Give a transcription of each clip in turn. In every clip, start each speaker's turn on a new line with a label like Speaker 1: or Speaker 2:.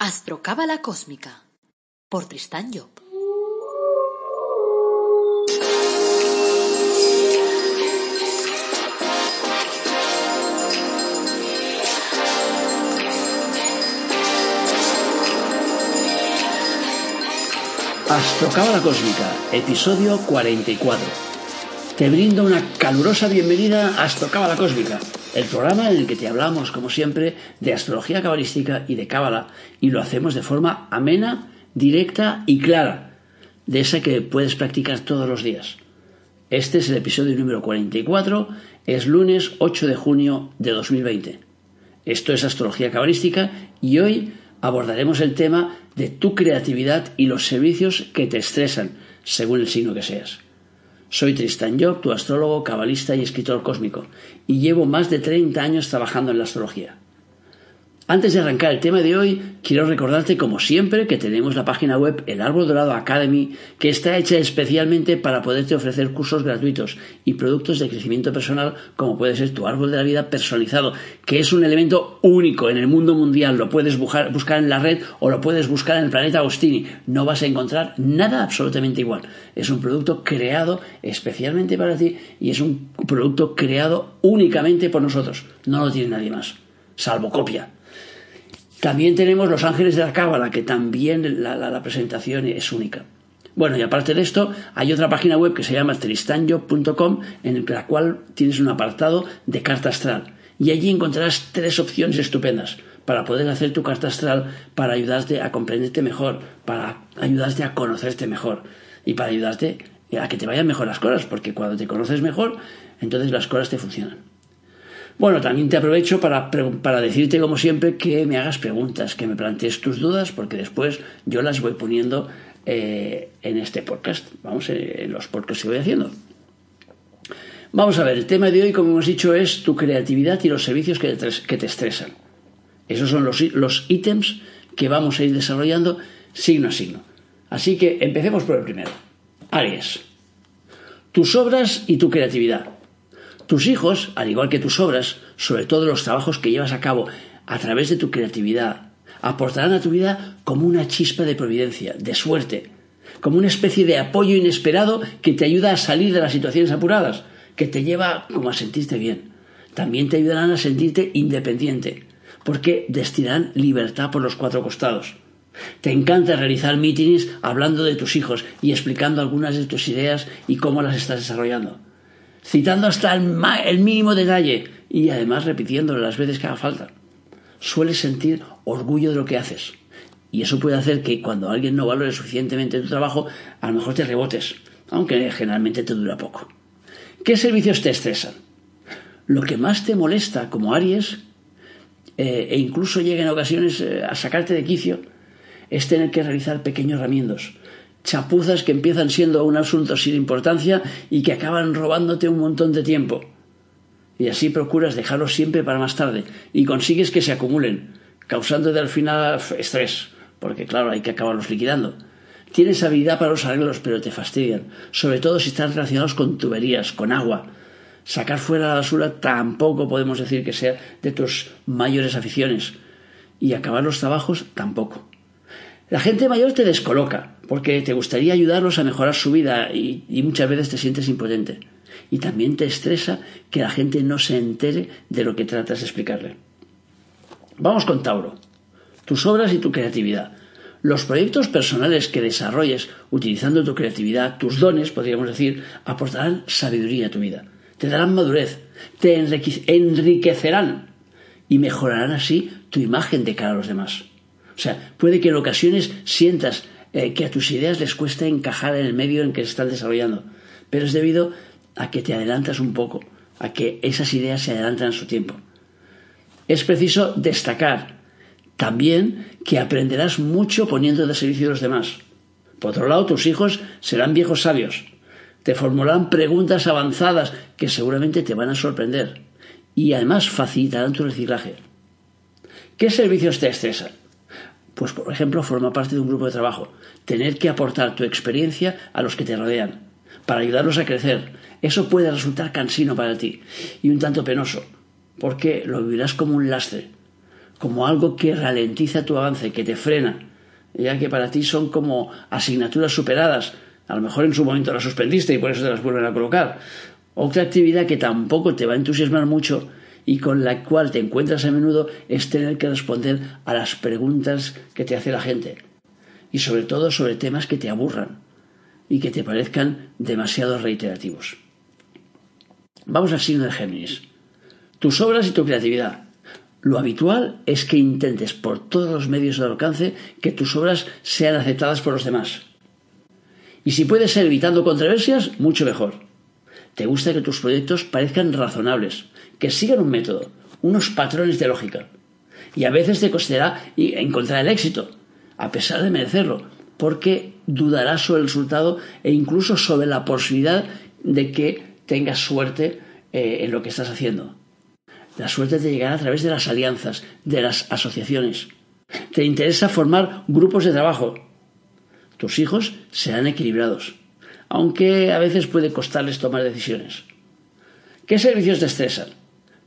Speaker 1: Astrocábala Cósmica por Tristán Job.
Speaker 2: Astrocábala Cósmica, episodio 44. Te brindo una calurosa bienvenida a Astrocábala Cósmica, el programa en el que te hablamos, como siempre, de astrología cabalística y de cábala, y lo hacemos de forma amena, directa y clara, de esa que puedes practicar todos los días. Este es el episodio número 44, es lunes 8 de junio de 2020. Esto es astrología cabalística y hoy abordaremos el tema de tu creatividad y los servicios que te estresan, según el signo que seas. Soy Tristan Job, tu astrólogo, cabalista y escritor cósmico, y llevo más de 30 años trabajando en la astrología. Antes de arrancar el tema de hoy, quiero recordarte, como siempre, que tenemos la página web El Árbol Dorado Academy, que está hecha especialmente para poderte ofrecer cursos gratuitos y productos de crecimiento personal, como puede ser tu árbol de la vida personalizado, que es un elemento único en el mundo mundial. Lo puedes buscar, en la red o lo puedes buscar en el planeta Agostini. No vas a encontrar nada absolutamente igual. Es un producto creado especialmente para ti y es un producto creado únicamente por nosotros. No lo tiene nadie más, salvo copia. También tenemos Los Ángeles de la Cábala, que también la, presentación es única. Bueno, y aparte de esto, hay otra página web que se llama tristanjo.com, en la cual tienes un apartado de carta astral. Y allí encontrarás tres opciones estupendas para poder hacer tu carta astral, para ayudarte a comprenderte mejor, para ayudarte a conocerte mejor y para ayudarte a que te vayan mejor las cosas, porque cuando te conoces mejor, entonces las cosas te funcionan. Bueno, también te aprovecho para, decirte, como siempre, que me hagas preguntas, que me plantees tus dudas, porque después yo las voy poniendo eh, en este podcast, vamos, eh, en los podcasts que voy haciendo. Vamos a ver, el tema de hoy, como hemos dicho, es tu creatividad y los servicios que te, estresan. Esos son los, los ítems que vamos a ir desarrollando signo a signo. Así que empecemos por el primero. Aries. Tus obras y tu creatividad. Tus hijos, al igual que tus obras, sobre todo los trabajos que llevas a cabo a través de tu creatividad, aportarán a tu vida como una chispa de providencia, de suerte, como una especie de apoyo inesperado que te ayuda a salir de las situaciones apuradas, que te lleva como a sentirte bien. También te ayudarán a sentirte independiente, porque destinarán libertad por los cuatro costados. Te encanta realizar mítines hablando de tus hijos y explicando algunas de tus ideas y cómo las estás desarrollando citando hasta el, mínimo detalle y además repitiéndolo las veces que haga falta. Sueles sentir orgullo de lo que haces. Y eso puede hacer que cuando alguien no valore suficientemente tu trabajo, a lo mejor te rebotes, aunque generalmente te dura poco. ¿Qué servicios te estresan? Lo que más te molesta como Aries, eh, e incluso llega en ocasiones eh, a sacarte de quicio, es tener que realizar pequeños ramiendos, chapuzas que empiezan siendo un asunto sin importancia y que acaban robándote un montón de tiempo. Y así procuras dejarlos siempre para más tarde y consigues que se acumulen, causándote al final estrés, porque claro, hay que acabarlos liquidando. Tienes habilidad para los arreglos, pero te fastidian, sobre todo si están relacionados con tuberías, con agua. Sacar fuera la basura tampoco podemos decir que sea de tus mayores aficiones. Y acabar los trabajos tampoco. La gente mayor te descoloca, porque te gustaría ayudarlos a mejorar su vida y, muchas veces te sientes impotente. Y también te estresa que la gente no se entere de lo que tratas de explicarle. Vamos con Tauro. Tus obras y tu creatividad. Los proyectos personales que desarrolles utilizando tu creatividad, tus dones, podríamos decir, aportarán sabiduría a tu vida. Te darán madurez, te enriquecerán y mejorarán así tu imagen de cara a los demás. O sea, puede que en ocasiones sientas eh, que a tus ideas les cuesta encajar en el medio en que se están desarrollando, pero es debido a que te adelantas un poco, a que esas ideas se adelantan en su tiempo. Es preciso destacar también que aprenderás mucho poniendo de servicio a los demás. Por otro lado, tus hijos serán viejos sabios. Te formularán preguntas avanzadas que seguramente te van a sorprender y además facilitarán tu reciclaje. ¿Qué servicios te estresan? Pues, por ejemplo, forma parte de un grupo de trabajo. Tener que aportar tu experiencia a los que te rodean, para ayudarlos a crecer. Eso puede resultar cansino para ti y un tanto penoso, porque lo vivirás como un lastre, como algo que ralentiza tu avance, que te frena, ya que para ti son como asignaturas superadas. A lo mejor en su momento las suspendiste y por eso te las vuelven a colocar. Otra actividad que tampoco te va a entusiasmar mucho y con la cual te encuentras a menudo es tener que responder a las preguntas que te hace la gente. Y sobre todo sobre temas que te aburran y que te parezcan demasiado reiterativos. Vamos al signo de Géminis. Tus obras y tu creatividad. Lo habitual es que intentes por todos los medios de alcance que tus obras sean aceptadas por los demás. Y si puede ser evitando controversias, mucho mejor. Te gusta que tus proyectos parezcan razonables, que sigan un método, unos patrones de lógica. Y a veces te costará encontrar el éxito, a pesar de merecerlo, porque dudarás sobre el resultado e incluso sobre la posibilidad de que tengas suerte eh, en lo que estás haciendo. La suerte te llegará a través de las alianzas, de las asociaciones. Te interesa formar grupos de trabajo. Tus hijos serán equilibrados, aunque a veces puede costarles tomar decisiones. ¿Qué servicios te estresan?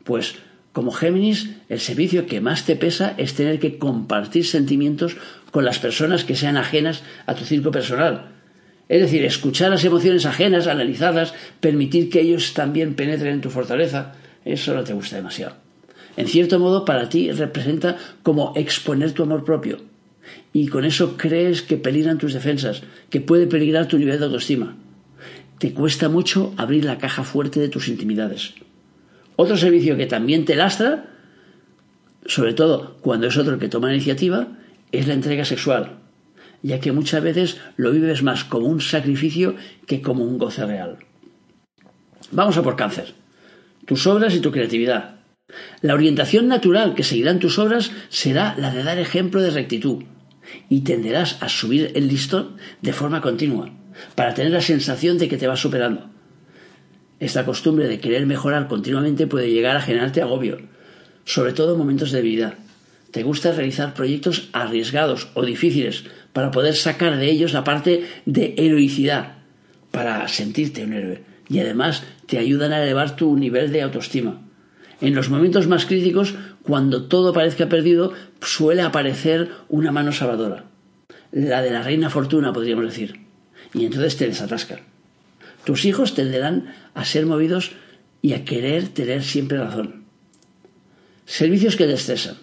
Speaker 2: Pues, como Géminis, el servicio que más te pesa es tener que compartir sentimientos con las personas que sean ajenas a tu círculo personal. Es decir, escuchar las emociones ajenas, analizarlas, permitir que ellos también penetren en tu fortaleza, eso no te gusta demasiado. En cierto modo, para ti representa como exponer tu amor propio. Y con eso crees que peligran tus defensas, que puede peligrar tu nivel de autoestima. Te cuesta mucho abrir la caja fuerte de tus intimidades. Otro servicio que también te lastra, sobre todo cuando es otro el que toma la iniciativa, es la entrega sexual, ya que muchas veces lo vives más como un sacrificio que como un goce real. Vamos a por cáncer tus obras y tu creatividad. La orientación natural que seguirán tus obras será la de dar ejemplo de rectitud y tenderás a subir el listón de forma continua para tener la sensación de que te vas superando. Esta costumbre de querer mejorar continuamente puede llegar a generarte agobio, sobre todo en momentos de debilidad. Te gusta realizar proyectos arriesgados o difíciles para poder sacar de ellos la parte de heroicidad, para sentirte un héroe y además te ayudan a elevar tu nivel de autoestima. En los momentos más críticos, cuando todo parezca perdido, suele aparecer una mano salvadora. La de la reina fortuna, podríamos decir. Y entonces te desatasca. Tus hijos tenderán a ser movidos y a querer tener siempre razón. Servicios que te estresan.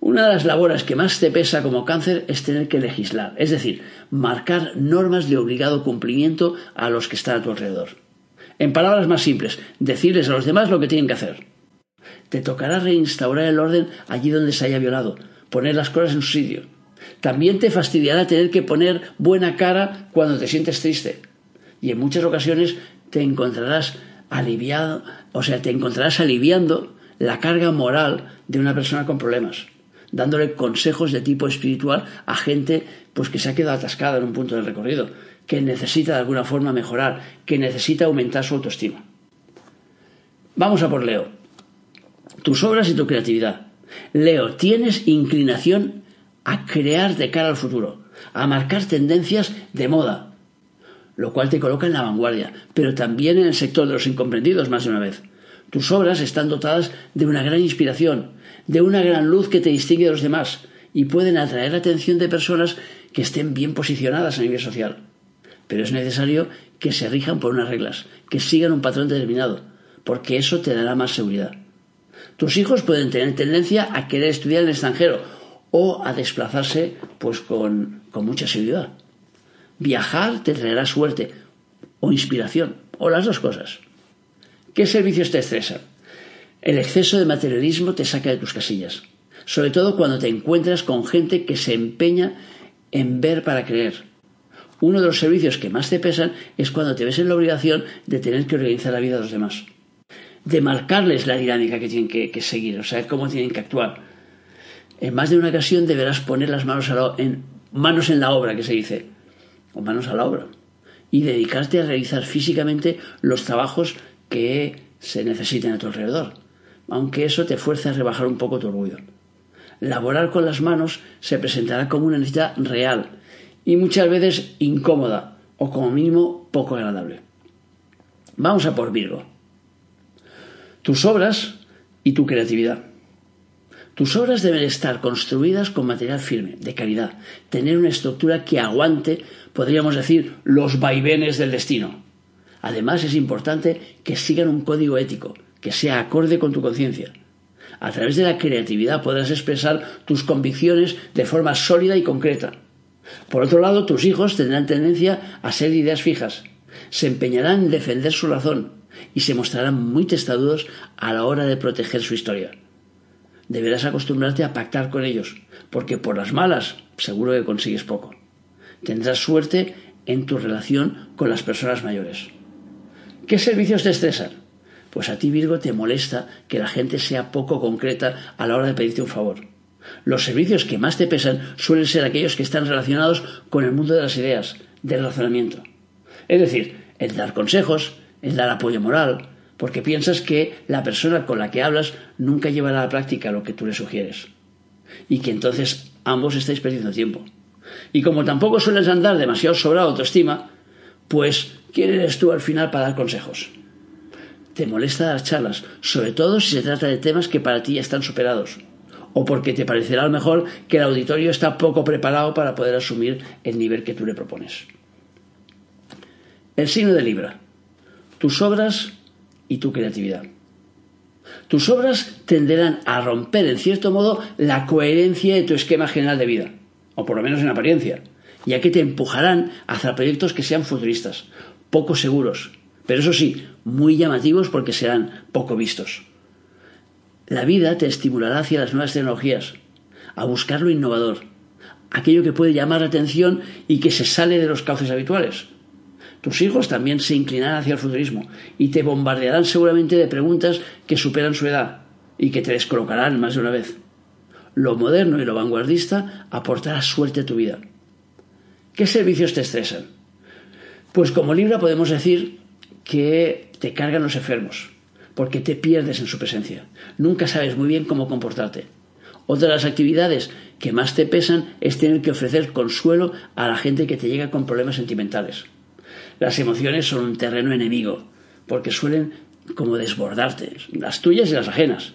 Speaker 2: Una de las labores que más te pesa como cáncer es tener que legislar, es decir, marcar normas de obligado cumplimiento a los que están a tu alrededor. En palabras más simples, decirles a los demás lo que tienen que hacer. Te tocará reinstaurar el orden allí donde se haya violado, poner las cosas en su sitio. También te fastidiará tener que poner buena cara cuando te sientes triste. Y en muchas ocasiones te encontrarás aliviado, o sea, te encontrarás aliviando la carga moral de una persona con problemas, dándole consejos de tipo espiritual a gente pues que se ha quedado atascada en un punto del recorrido que necesita de alguna forma mejorar, que necesita aumentar su autoestima. Vamos a por Leo. Tus obras y tu creatividad. Leo, tienes inclinación a crear de cara al futuro, a marcar tendencias de moda, lo cual te coloca en la vanguardia, pero también en el sector de los incomprendidos más de una vez. Tus obras están dotadas de una gran inspiración, de una gran luz que te distingue de los demás y pueden atraer la atención de personas que estén bien posicionadas a nivel social pero es necesario que se rijan por unas reglas, que sigan un patrón determinado, porque eso te dará más seguridad. Tus hijos pueden tener tendencia a querer estudiar en el extranjero o a desplazarse pues con, con mucha seguridad. Viajar te traerá suerte o inspiración, o las dos cosas. ¿Qué servicios te estresan? El exceso de materialismo te saca de tus casillas, sobre todo cuando te encuentras con gente que se empeña en ver para creer, uno de los servicios que más te pesan es cuando te ves en la obligación de tener que organizar la vida de los demás, de marcarles la dinámica que tienen que, seguir, o sea, cómo tienen que actuar. En más de una ocasión deberás poner las manos, en, manos en la obra, que se dice, o manos a la obra, y dedicarte a realizar físicamente los trabajos que se necesiten a tu alrededor, aunque eso te fuerce a rebajar un poco tu orgullo. Laborar con las manos se presentará como una necesidad real, y muchas veces incómoda o como mínimo poco agradable. Vamos a por Virgo. Tus obras y tu creatividad. Tus obras deben estar construidas con material firme, de calidad, tener una estructura que aguante, podríamos decir, los vaivenes del destino. Además, es importante que sigan un código ético, que sea acorde con tu conciencia. A través de la creatividad podrás expresar tus convicciones de forma sólida y concreta. Por otro lado, tus hijos tendrán tendencia a ser ideas fijas, se empeñarán en defender su razón y se mostrarán muy testadudos a la hora de proteger su historia deberás acostumbrarte a pactar con ellos, porque por las malas seguro que consigues poco. Tendrás suerte en tu relación con las personas mayores. ¿Qué servicios te estresan? Pues a ti, Virgo, te molesta que la gente sea poco concreta a la hora de pedirte un favor. Los servicios que más te pesan suelen ser aquellos que están relacionados con el mundo de las ideas, del razonamiento. Es decir, el dar consejos, el dar apoyo moral, porque piensas que la persona con la que hablas nunca llevará a la práctica lo que tú le sugieres. Y que entonces ambos estáis perdiendo tiempo. Y como tampoco sueles andar demasiado sobrado autoestima, pues ¿quién eres tú al final para dar consejos? Te molesta dar charlas, sobre todo si se trata de temas que para ti ya están superados, o porque te parecerá a lo mejor que el auditorio está poco preparado para poder asumir el nivel que tú le propones. El signo de Libra. Tus obras y tu creatividad. Tus obras tenderán a romper, en cierto modo, la coherencia de tu esquema general de vida, o por lo menos en apariencia, ya que te empujarán hacia proyectos que sean futuristas, poco seguros, pero eso sí, muy llamativos porque serán poco vistos. La vida te estimulará hacia las nuevas tecnologías, a buscar lo innovador, aquello que puede llamar la atención y que se sale de los cauces habituales. Tus hijos también se inclinarán hacia el futurismo y te bombardearán seguramente de preguntas que superan su edad y que te descolocarán más de una vez. Lo moderno y lo vanguardista aportará suerte a tu vida. ¿Qué servicios te estresan? Pues como Libra podemos decir que te cargan los enfermos, porque te pierdes en su presencia. Nunca sabes muy bien cómo comportarte. Otra de las actividades que más te pesan es tener que ofrecer consuelo a la gente que te llega con problemas sentimentales. Las emociones son un terreno enemigo, porque suelen como desbordarte, las tuyas y las ajenas.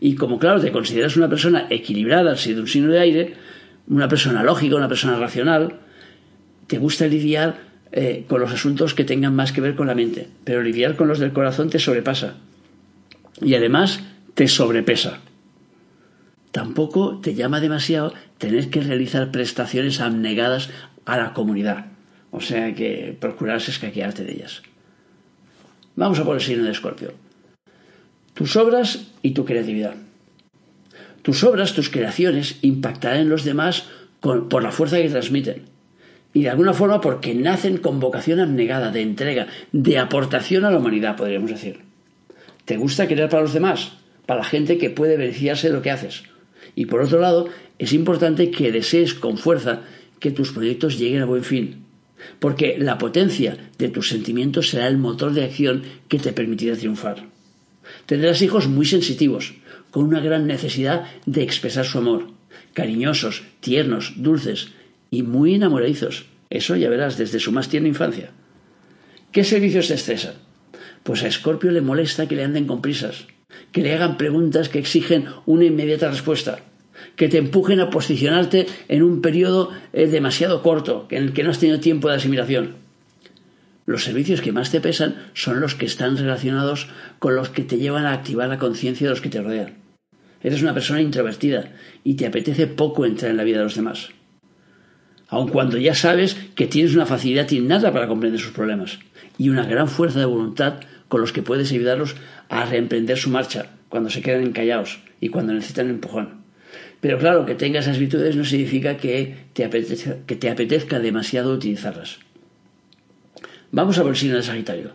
Speaker 2: Y como claro, te consideras una persona equilibrada, si de un signo de aire, una persona lógica, una persona racional, te gusta lidiar eh, con los asuntos que tengan más que ver con la mente, pero lidiar con los del corazón te sobrepasa. Y además te sobrepesa. Tampoco te llama demasiado tener que realizar prestaciones abnegadas a la comunidad. O sea que procurarás escaquearte de ellas. Vamos a por el signo de Escorpio. Tus obras y tu creatividad. Tus obras, tus creaciones, impactarán en los demás por la fuerza que transmiten. Y de alguna forma porque nacen con vocación abnegada, de entrega, de aportación a la humanidad, podríamos decir. ¿Te gusta crear para los demás? Para la gente que puede beneficiarse de lo que haces. Y por otro lado, es importante que desees con fuerza que tus proyectos lleguen a buen fin, porque la potencia de tus sentimientos será el motor de acción que te permitirá triunfar. Tendrás hijos muy sensitivos, con una gran necesidad de expresar su amor, cariñosos, tiernos, dulces y muy enamoradizos. Eso ya verás desde su más tierna infancia. ¿Qué servicios te estresan? Pues a Escorpio le molesta que le anden con prisas, que le hagan preguntas que exigen una inmediata respuesta, que te empujen a posicionarte en un periodo eh, demasiado corto, en el que no has tenido tiempo de asimilación. Los servicios que más te pesan son los que están relacionados con los que te llevan a activar la conciencia de los que te rodean. Eres una persona introvertida y te apetece poco entrar en la vida de los demás. Aun cuando ya sabes que tienes una facilidad innata para comprender sus problemas y una gran fuerza de voluntad con los que puedes ayudarlos a reemprender su marcha cuando se quedan encallados y cuando necesitan empujón. Pero claro, que tengas esas virtudes no significa que te apetezca, que te apetezca demasiado utilizarlas. Vamos a ver el signo de Sagitario.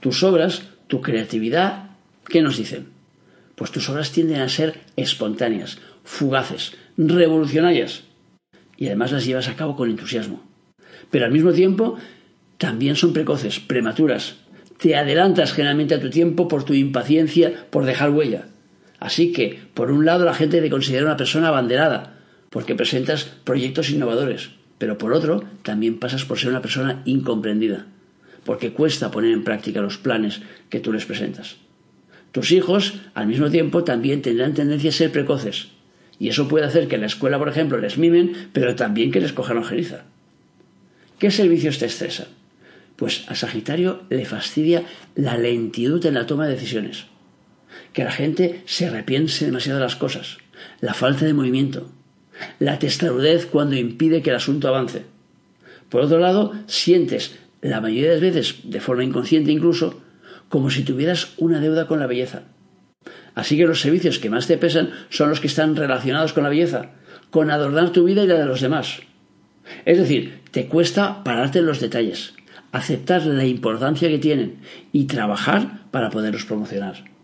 Speaker 2: Tus obras, tu creatividad, ¿qué nos dicen? Pues tus obras tienden a ser espontáneas, fugaces, revolucionarias. Y además las llevas a cabo con entusiasmo. Pero al mismo tiempo también son precoces, prematuras. Te adelantas generalmente a tu tiempo por tu impaciencia por dejar huella. Así que, por un lado, la gente te considera una persona abanderada, porque presentas proyectos innovadores, pero por otro, también pasas por ser una persona incomprendida, porque cuesta poner en práctica los planes que tú les presentas. Tus hijos, al mismo tiempo, también tendrán tendencia a ser precoces. Y eso puede hacer que en la escuela, por ejemplo, les mimen, pero también que les cojan ojeriza. ¿Qué servicios te estresan? Pues a Sagitario le fastidia la lentitud en la toma de decisiones. Que la gente se repiense demasiado las cosas, la falta de movimiento, la testarudez cuando impide que el asunto avance. Por otro lado, sientes, la mayoría de las veces, de forma inconsciente incluso, como si tuvieras una deuda con la belleza. Así que los servicios que más te pesan son los que están relacionados con la belleza, con adornar tu vida y la de los demás. Es decir, te cuesta pararte en los detalles, aceptar la importancia que tienen y trabajar para poderlos promocionar.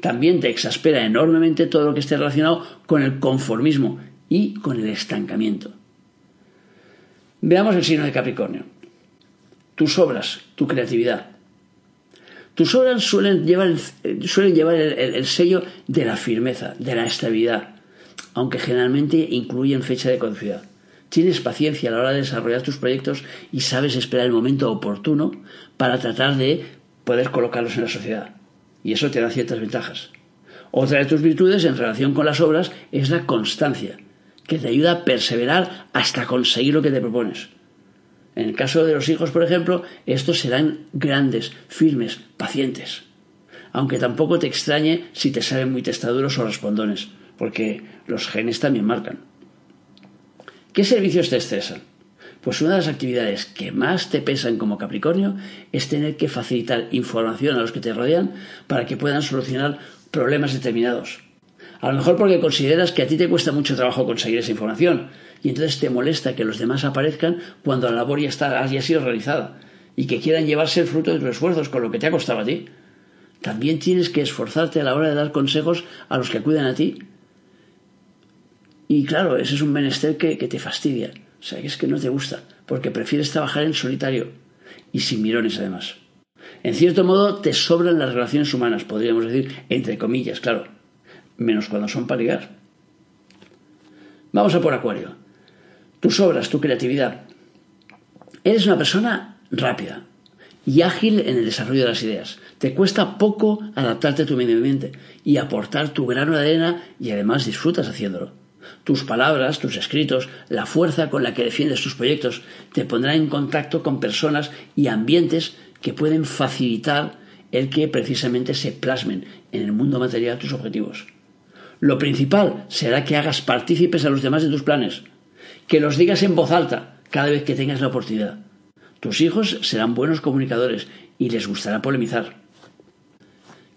Speaker 2: También te exaspera enormemente todo lo que esté relacionado con el conformismo y con el estancamiento. Veamos el signo de Capricornio. Tus obras, tu creatividad. Tus obras suelen llevar, suelen llevar el, sello de la firmeza, de la estabilidad, aunque generalmente incluyen fecha de caducidad. Tienes paciencia a la hora de desarrollar tus proyectos y sabes esperar el momento oportuno para tratar de poder colocarlos en la sociedad. Y eso te da ciertas ventajas. Otra de tus virtudes en relación con las obras es la constancia que te ayuda a perseverar hasta conseguir lo que te propones. En el caso de los hijos, por ejemplo, estos serán grandes, firmes, pacientes. Aunque tampoco te extrañe si te salen muy testaduros o respondones, porque los genes también marcan. ¿Qué servicios te estresan? Pues una de las actividades que más te pesan como Capricornio es tener que facilitar información a los que te rodean para que puedan solucionar problemas determinados. A lo mejor porque consideras que a ti te cuesta mucho trabajo conseguir esa información y entonces te molesta que los demás aparezcan cuando la labor ya está, haya sido realizada y que quieran llevarse el fruto de tus esfuerzos con lo que te ha costado a ti. También tienes que esforzarte a la hora de dar consejos a los que acuden a ti. Y claro, ese es un menester que, que te fastidia. O sea, es que no te gusta, porque prefieres trabajar en solitario y sin mirones además. En cierto modo, te sobran las relaciones humanas, podríamos decir, entre comillas, claro menos cuando son para ligar. Vamos a por Acuario. Tus obras, tu creatividad. Eres una persona rápida y ágil en el desarrollo de las ideas. Te cuesta poco adaptarte a tu medio ambiente y aportar tu grano de arena y además disfrutas haciéndolo. Tus palabras, tus escritos, la fuerza con la que defiendes tus proyectos te pondrán en contacto con personas y ambientes que pueden facilitar el que precisamente se plasmen en el mundo material tus objetivos. Lo principal será que hagas partícipes a los demás de tus planes, que los digas en voz alta cada vez que tengas la oportunidad. Tus hijos serán buenos comunicadores y les gustará polemizar.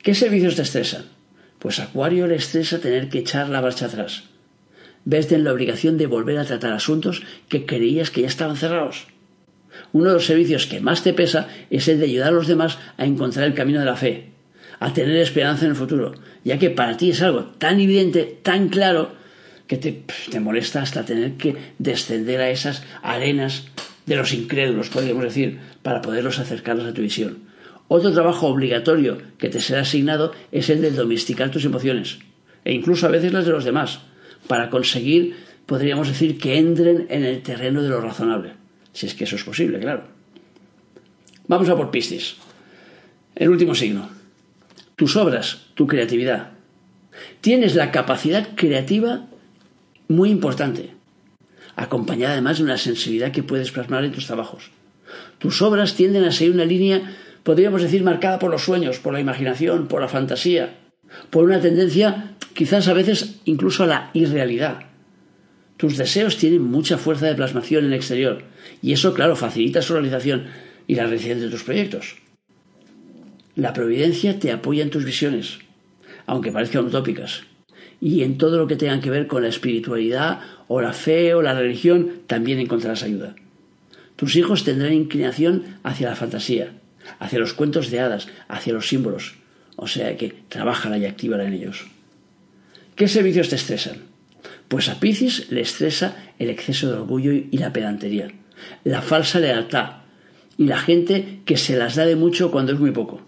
Speaker 2: ¿Qué servicios te estresan? Pues Acuario le estresa tener que echar la marcha atrás. Verte en la obligación de volver a tratar asuntos que creías que ya estaban cerrados. Uno de los servicios que más te pesa es el de ayudar a los demás a encontrar el camino de la fe, a tener esperanza en el futuro, ya que para ti es algo tan evidente, tan claro, que te, te molesta hasta tener que descender a esas arenas de los incrédulos, podríamos decir, para poderlos acercarlos a tu visión. Otro trabajo obligatorio que te será asignado es el de domesticar tus emociones, e incluso a veces las de los demás, para conseguir, podríamos decir, que entren en el terreno de lo razonable, si es que eso es posible, claro. Vamos a por Piscis. El último signo tus obras, tu creatividad. Tienes la capacidad creativa muy importante, acompañada además de una sensibilidad que puedes plasmar en tus trabajos. Tus obras tienden a seguir una línea, podríamos decir, marcada por los sueños, por la imaginación, por la fantasía, por una tendencia quizás a veces incluso a la irrealidad. Tus deseos tienen mucha fuerza de plasmación en el exterior y eso, claro, facilita su realización y la realización de tus proyectos. La providencia te apoya en tus visiones, aunque parezcan utópicas. Y en todo lo que tenga que ver con la espiritualidad o la fe o la religión, también encontrarás ayuda. Tus hijos tendrán inclinación hacia la fantasía, hacia los cuentos de hadas, hacia los símbolos. O sea que trabájala y actívala en ellos. ¿Qué servicios te estresan? Pues a Piscis le estresa el exceso de orgullo y la pedantería, la falsa lealtad y la gente que se las da de mucho cuando es muy poco.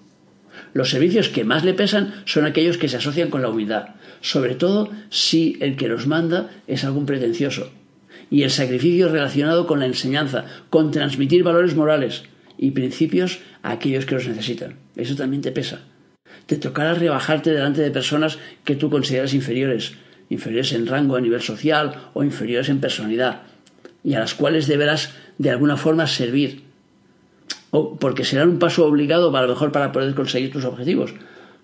Speaker 2: Los servicios que más le pesan son aquellos que se asocian con la humildad, sobre todo si el que los manda es algún pretencioso. Y el sacrificio relacionado con la enseñanza, con transmitir valores morales y principios a aquellos que los necesitan. Eso también te pesa. Te tocará rebajarte delante de personas que tú consideras inferiores, inferiores en rango a nivel social o inferiores en personalidad, y a las cuales deberás de alguna forma servir, o porque serán un paso obligado a lo mejor para poder conseguir tus objetivos.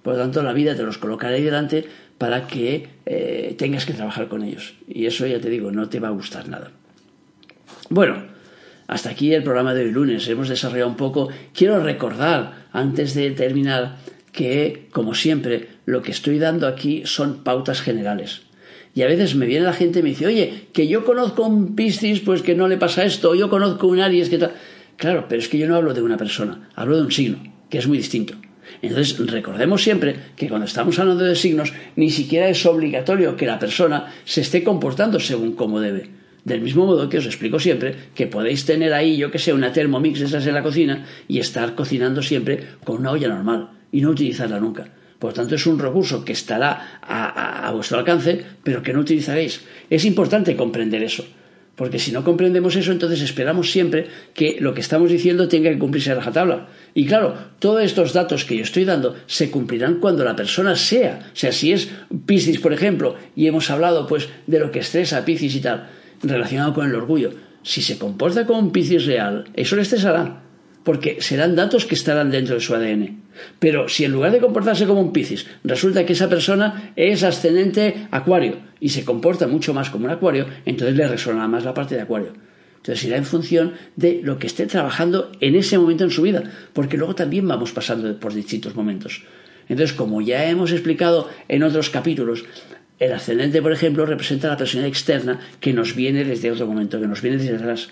Speaker 2: Por lo tanto, la vida te los colocará ahí delante para que eh, tengas que trabajar con ellos. Y eso ya te digo, no te va a gustar nada. Bueno, hasta aquí el programa de hoy lunes. Hemos desarrollado un poco. Quiero recordar, antes de terminar, que, como siempre, lo que estoy dando aquí son pautas generales. Y a veces me viene la gente y me dice, oye, que yo conozco un Piscis, pues que no le pasa esto, o yo conozco un Aries, que tal. Claro, pero es que yo no hablo de una persona, hablo de un signo, que es muy distinto. Entonces, recordemos siempre que cuando estamos hablando de signos, ni siquiera es obligatorio que la persona se esté comportando según como debe. Del mismo modo que os explico siempre que podéis tener ahí, yo que sé, una Thermomix esas en la cocina y estar cocinando siempre con una olla normal y no utilizarla nunca. Por tanto, es un recurso que estará a, a vuestro alcance, pero que no utilizaréis. Es importante comprender eso. Porque si no comprendemos eso, entonces esperamos siempre que lo que estamos diciendo tenga que cumplirse a rajatabla. Y claro, todos estos datos que yo estoy dando se cumplirán cuando la persona sea. O sea, si es Piscis, por ejemplo, y hemos hablado pues de lo que estresa Piscis y tal, relacionado con el orgullo. Si se comporta como un Piscis real, eso le estresará porque serán datos que estarán dentro de su ADN. Pero si en lugar de comportarse como un Piscis, resulta que esa persona es ascendente Acuario y se comporta mucho más como un Acuario, entonces le resonará más la parte de Acuario. Entonces irá en función de lo que esté trabajando en ese momento en su vida, porque luego también vamos pasando por distintos momentos. Entonces, como ya hemos explicado en otros capítulos, el ascendente, por ejemplo, representa la personalidad externa que nos viene desde otro momento, que nos viene desde atrás.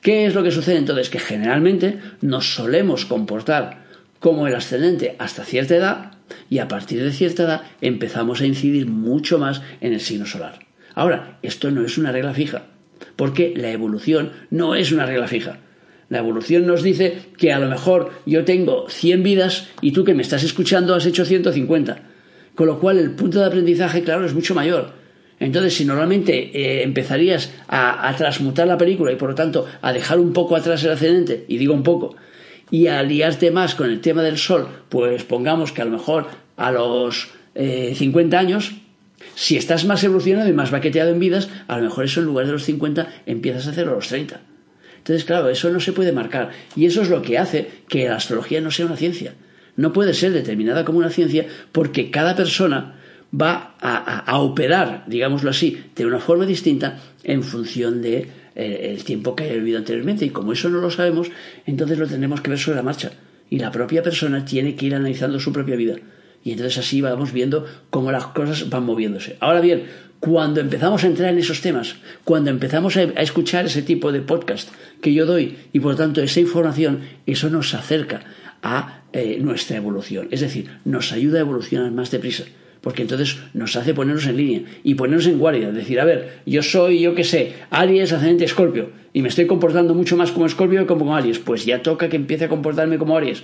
Speaker 2: ¿Qué es lo que sucede entonces? Que generalmente nos solemos comportar como el ascendente hasta cierta edad y a partir de cierta edad empezamos a incidir mucho más en el signo solar. Ahora, esto no es una regla fija, porque la evolución no es una regla fija. La evolución nos dice que a lo mejor yo tengo 100 vidas y tú que me estás escuchando has hecho 150. Con lo cual el punto de aprendizaje, claro, es mucho mayor. Entonces, si normalmente eh, empezarías a, transmutar la película y por lo tanto a dejar un poco atrás el ascendente, y digo un poco, y a liarte más con el tema del sol, pues pongamos que a lo mejor a los 50 eh, años, si estás más evolucionado y más baqueteado en vidas, a lo mejor eso en lugar de los 50 empiezas a hacerlo a los 30. Entonces, claro, eso no se puede marcar. Y eso es lo que hace que la astrología no sea una ciencia. No puede ser determinada como una ciencia porque cada persona va a, operar, digámoslo así, de una forma distinta en función de eh, el tiempo que haya vivido anteriormente. Y como eso no lo sabemos, entonces lo tenemos que ver sobre la marcha. Y la propia persona tiene que ir analizando su propia vida. Y entonces así vamos viendo cómo las cosas van moviéndose. Ahora bien, cuando empezamos a entrar en esos temas, cuando empezamos a, escuchar ese tipo de podcast que yo doy y por tanto esa información, eso nos acerca a eh, nuestra evolución. Es decir, nos ayuda a evolucionar más deprisa porque entonces nos hace ponernos en línea y ponernos en guardia, decir, a ver, yo soy, yo qué sé, Aries ascendente Escorpio y me estoy comportando mucho más como Escorpio que como Aries, pues ya toca que empiece a comportarme como Aries.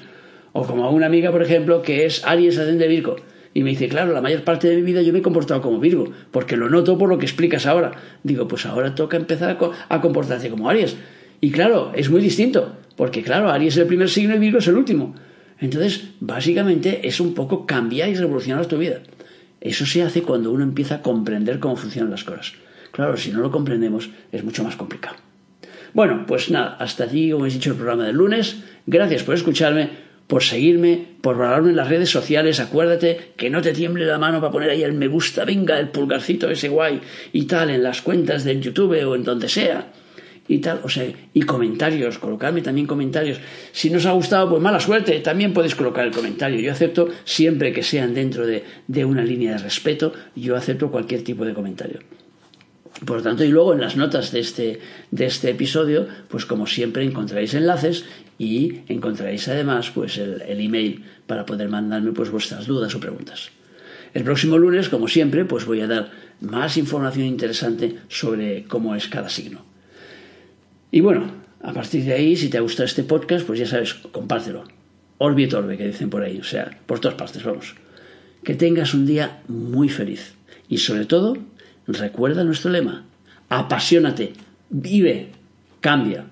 Speaker 2: O como una amiga, por ejemplo, que es Aries ascendente Virgo. Y me dice, claro, la mayor parte de mi vida yo me he comportado como Virgo, porque lo noto por lo que explicas ahora. Digo, pues ahora toca empezar a comportarse como Aries. Y claro, es muy distinto, porque claro, Aries es el primer signo y Virgo es el último. Entonces, básicamente es un poco cambiar y revolucionar tu vida. Eso se hace cuando uno empieza a comprender cómo funcionan las cosas. Claro, si no lo comprendemos es mucho más complicado. Bueno, pues nada, hasta aquí, como he dicho, el programa del lunes. Gracias por escucharme, por seguirme, por valorarme en las redes sociales. Acuérdate que no te tiemble la mano para poner ahí el me gusta, venga, el pulgarcito ese guay y tal en las cuentas del YouTube o en donde sea y tal, o sea, y comentarios, colocarme también comentarios. Si no os ha gustado, pues mala suerte, también podéis colocar el comentario. Yo acepto siempre que sean dentro de, de una línea de respeto, yo acepto cualquier tipo de comentario. Por lo tanto, y luego en las notas de este, de este episodio, pues como siempre encontraréis enlaces y encontraréis además pues el, el email para poder mandarme pues vuestras dudas o preguntas. El próximo lunes, como siempre, pues voy a dar más información interesante sobre cómo es cada signo. Y bueno, a partir de ahí, si te ha gustado este podcast, pues ya sabes, compártelo. Orbi et orbe, que dicen por ahí, o sea, por todas partes, vamos. Que tengas un día muy feliz. Y sobre todo, recuerda nuestro lema. Apasionate, vive, cambia.